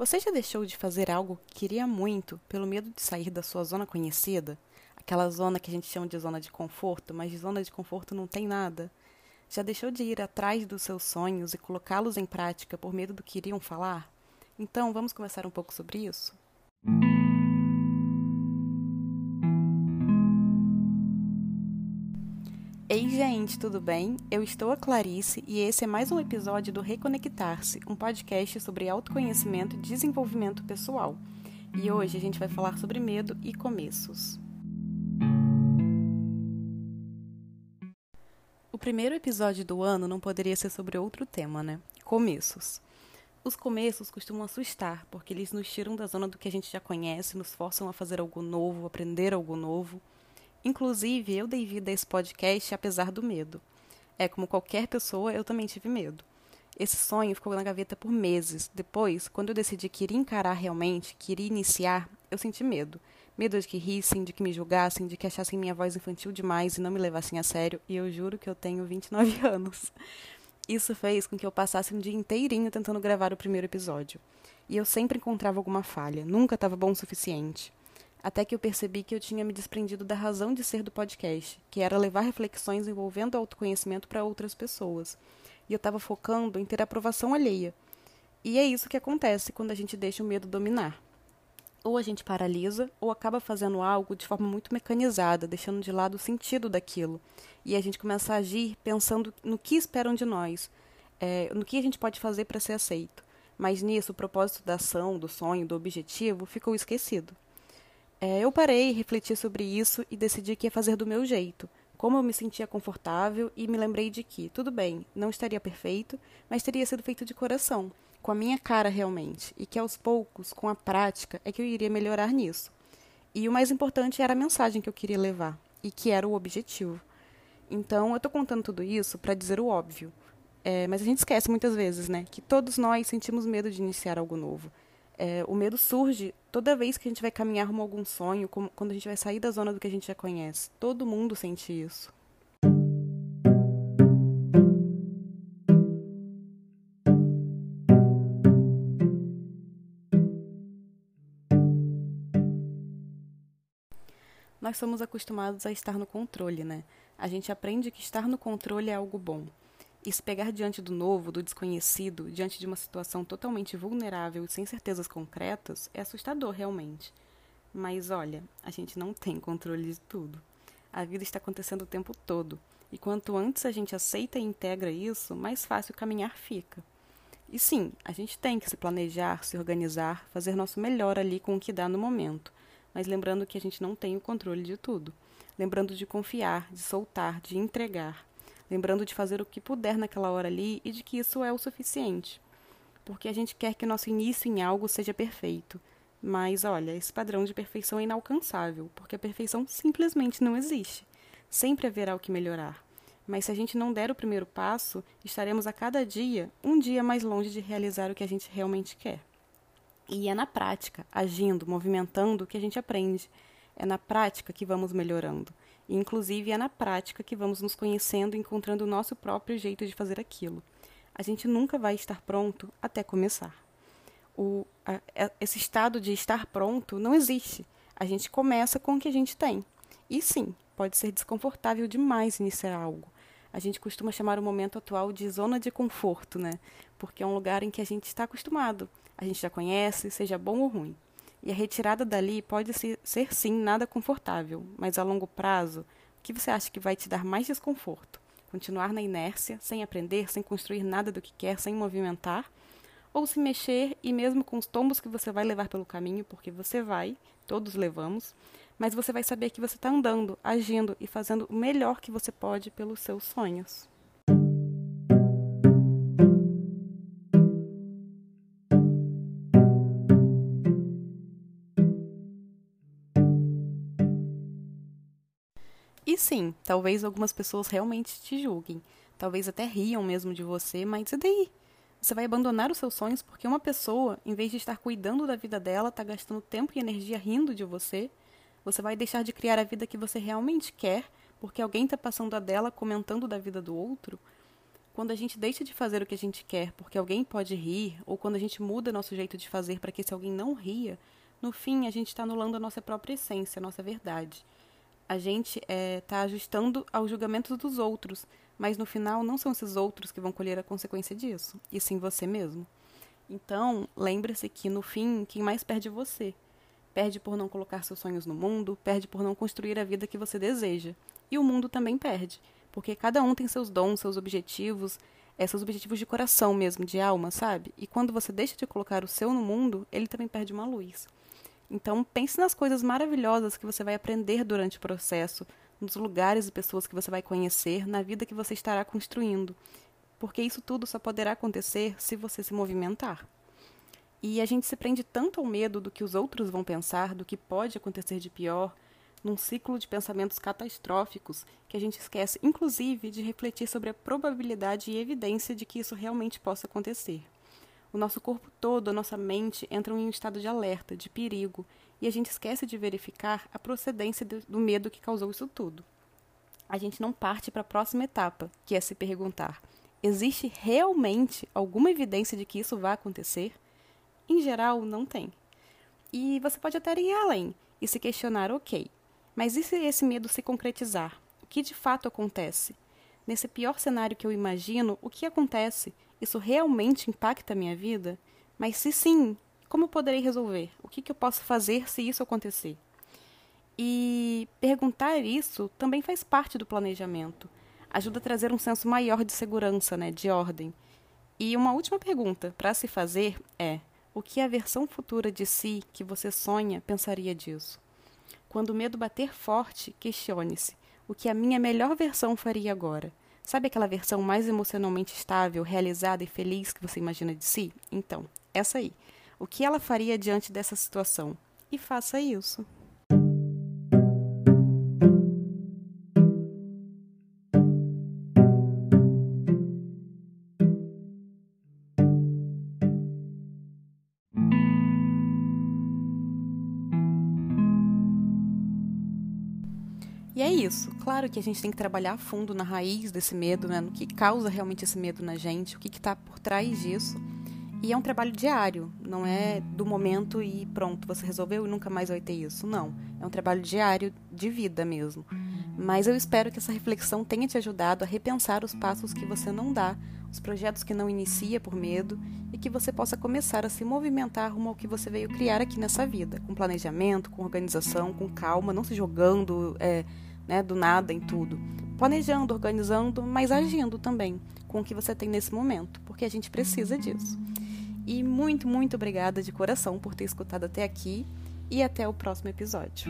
Você já deixou de fazer algo que queria muito pelo medo de sair da sua zona conhecida? Aquela zona que a gente chama de zona de conforto, mas de zona de conforto não tem nada. Já deixou de ir atrás dos seus sonhos e colocá-los em prática por medo do que iriam falar? Então, vamos conversar um pouco sobre isso? Ei, gente, tudo bem? Eu estou a Clarice e esse é mais um episódio do Reconectar-se, um podcast sobre autoconhecimento e desenvolvimento pessoal. E hoje a gente vai falar sobre medo e começos. O primeiro episódio do ano não poderia ser sobre outro tema, né? Começos. Os começos costumam assustar, porque eles nos tiram da zona do que a gente já conhece, nos forçam a fazer algo novo, aprender algo novo. Inclusive, eu dei vida a esse podcast apesar do medo. É, como qualquer pessoa, eu também tive medo. Esse sonho ficou na gaveta por meses. Depois, quando eu decidi que iria encarar realmente, que iria iniciar, eu senti medo. Medo de que rissem, de que me julgassem, de que achassem minha voz infantil demais e não me levassem a sério, e eu juro que eu tenho 29 anos. Isso fez com que eu passasse um dia inteirinho tentando gravar o primeiro episódio. E eu sempre encontrava alguma falha, nunca estava bom o suficiente até que eu percebi que eu tinha me desprendido da razão de ser do podcast, que era levar reflexões envolvendo autoconhecimento para outras pessoas. E eu estava focando em ter aprovação alheia. E é isso que acontece quando a gente deixa o medo dominar. Ou a gente paralisa, ou acaba fazendo algo de forma muito mecanizada, deixando de lado o sentido daquilo. E a gente começa a agir pensando no que esperam de nós, é, no que a gente pode fazer para ser aceito. Mas nisso, o propósito da ação, do sonho, do objetivo ficou esquecido. É, eu parei, refleti sobre isso e decidi que ia fazer do meu jeito, como eu me sentia confortável e me lembrei de que, tudo bem, não estaria perfeito, mas teria sido feito de coração, com a minha cara realmente, e que aos poucos, com a prática, é que eu iria melhorar nisso. E o mais importante era a mensagem que eu queria levar, e que era o objetivo. Então, eu estou contando tudo isso para dizer o óbvio. É, mas a gente esquece muitas vezes, né, que todos nós sentimos medo de iniciar algo novo. É, o medo surge toda vez que a gente vai caminhar rumo a algum sonho, como, quando a gente vai sair da zona do que a gente já conhece. Todo mundo sente isso. Nós somos acostumados a estar no controle, né? A gente aprende que estar no controle é algo bom. Se pegar diante do novo, do desconhecido, diante de uma situação totalmente vulnerável e sem certezas concretas, é assustador realmente. Mas olha, a gente não tem controle de tudo. A vida está acontecendo o tempo todo, e quanto antes a gente aceita e integra isso, mais fácil caminhar fica. E sim, a gente tem que se planejar, se organizar, fazer nosso melhor ali com o que dá no momento, mas lembrando que a gente não tem o controle de tudo. Lembrando de confiar, de soltar, de entregar lembrando de fazer o que puder naquela hora ali e de que isso é o suficiente. Porque a gente quer que nosso início em algo seja perfeito. Mas olha, esse padrão de perfeição é inalcançável, porque a perfeição simplesmente não existe. Sempre haverá o que melhorar. Mas se a gente não der o primeiro passo, estaremos a cada dia um dia mais longe de realizar o que a gente realmente quer. E é na prática, agindo, movimentando, que a gente aprende. É na prática que vamos melhorando. E, inclusive, é na prática que vamos nos conhecendo encontrando o nosso próprio jeito de fazer aquilo. A gente nunca vai estar pronto até começar. O, a, esse estado de estar pronto não existe. A gente começa com o que a gente tem. E sim, pode ser desconfortável demais iniciar algo. A gente costuma chamar o momento atual de zona de conforto, né? Porque é um lugar em que a gente está acostumado. A gente já conhece, seja bom ou ruim. E a retirada dali pode ser, ser sim nada confortável, mas a longo prazo, o que você acha que vai te dar mais desconforto? Continuar na inércia, sem aprender, sem construir nada do que quer, sem movimentar? Ou se mexer e mesmo com os tombos que você vai levar pelo caminho, porque você vai, todos levamos, mas você vai saber que você está andando, agindo e fazendo o melhor que você pode pelos seus sonhos. Sim, talvez algumas pessoas realmente te julguem. Talvez até riam mesmo de você, mas e daí? Você vai abandonar os seus sonhos porque uma pessoa, em vez de estar cuidando da vida dela, está gastando tempo e energia rindo de você? Você vai deixar de criar a vida que você realmente quer porque alguém está passando a dela comentando da vida do outro? Quando a gente deixa de fazer o que a gente quer porque alguém pode rir, ou quando a gente muda nosso jeito de fazer para que esse alguém não ria, no fim a gente está anulando a nossa própria essência, a nossa verdade. A gente está é, tá ajustando aos julgamentos dos outros, mas no final não são esses outros que vão colher a consequência disso, e sim você mesmo. Então, lembre-se que no fim, quem mais perde é você. Perde por não colocar seus sonhos no mundo, perde por não construir a vida que você deseja. E o mundo também perde, porque cada um tem seus dons, seus objetivos, é, seus objetivos de coração mesmo, de alma, sabe? E quando você deixa de colocar o seu no mundo, ele também perde uma luz. Então, pense nas coisas maravilhosas que você vai aprender durante o processo, nos lugares e pessoas que você vai conhecer, na vida que você estará construindo. Porque isso tudo só poderá acontecer se você se movimentar. E a gente se prende tanto ao medo do que os outros vão pensar, do que pode acontecer de pior, num ciclo de pensamentos catastróficos, que a gente esquece, inclusive, de refletir sobre a probabilidade e evidência de que isso realmente possa acontecer. O nosso corpo todo, a nossa mente entram em um estado de alerta, de perigo, e a gente esquece de verificar a procedência do medo que causou isso tudo. A gente não parte para a próxima etapa, que é se perguntar: existe realmente alguma evidência de que isso vai acontecer? Em geral, não tem. E você pode até ir além e se questionar: ok, mas e se esse medo se concretizar? O que de fato acontece? Nesse pior cenário que eu imagino, o que acontece? Isso realmente impacta a minha vida? Mas se sim, como poderei resolver? O que, que eu posso fazer se isso acontecer? E perguntar isso também faz parte do planejamento. Ajuda a trazer um senso maior de segurança, né, de ordem. E uma última pergunta para se fazer é: o que a versão futura de si que você sonha pensaria disso? Quando o medo bater forte, questione-se: o que a minha melhor versão faria agora? Sabe aquela versão mais emocionalmente estável, realizada e feliz que você imagina de si? Então, essa aí. O que ela faria diante dessa situação? E faça isso. É isso. Claro que a gente tem que trabalhar a fundo na raiz desse medo, né? no que causa realmente esse medo na gente, o que está por trás disso. E é um trabalho diário, não é do momento e pronto, você resolveu e nunca mais vai ter isso. Não. É um trabalho diário de vida mesmo. Mas eu espero que essa reflexão tenha te ajudado a repensar os passos que você não dá, os projetos que não inicia por medo e que você possa começar a se movimentar rumo ao que você veio criar aqui nessa vida, com planejamento, com organização, com calma, não se jogando. É, né, do nada em tudo. Planejando, organizando, mas agindo também com o que você tem nesse momento, porque a gente precisa disso. E muito, muito obrigada de coração por ter escutado até aqui e até o próximo episódio.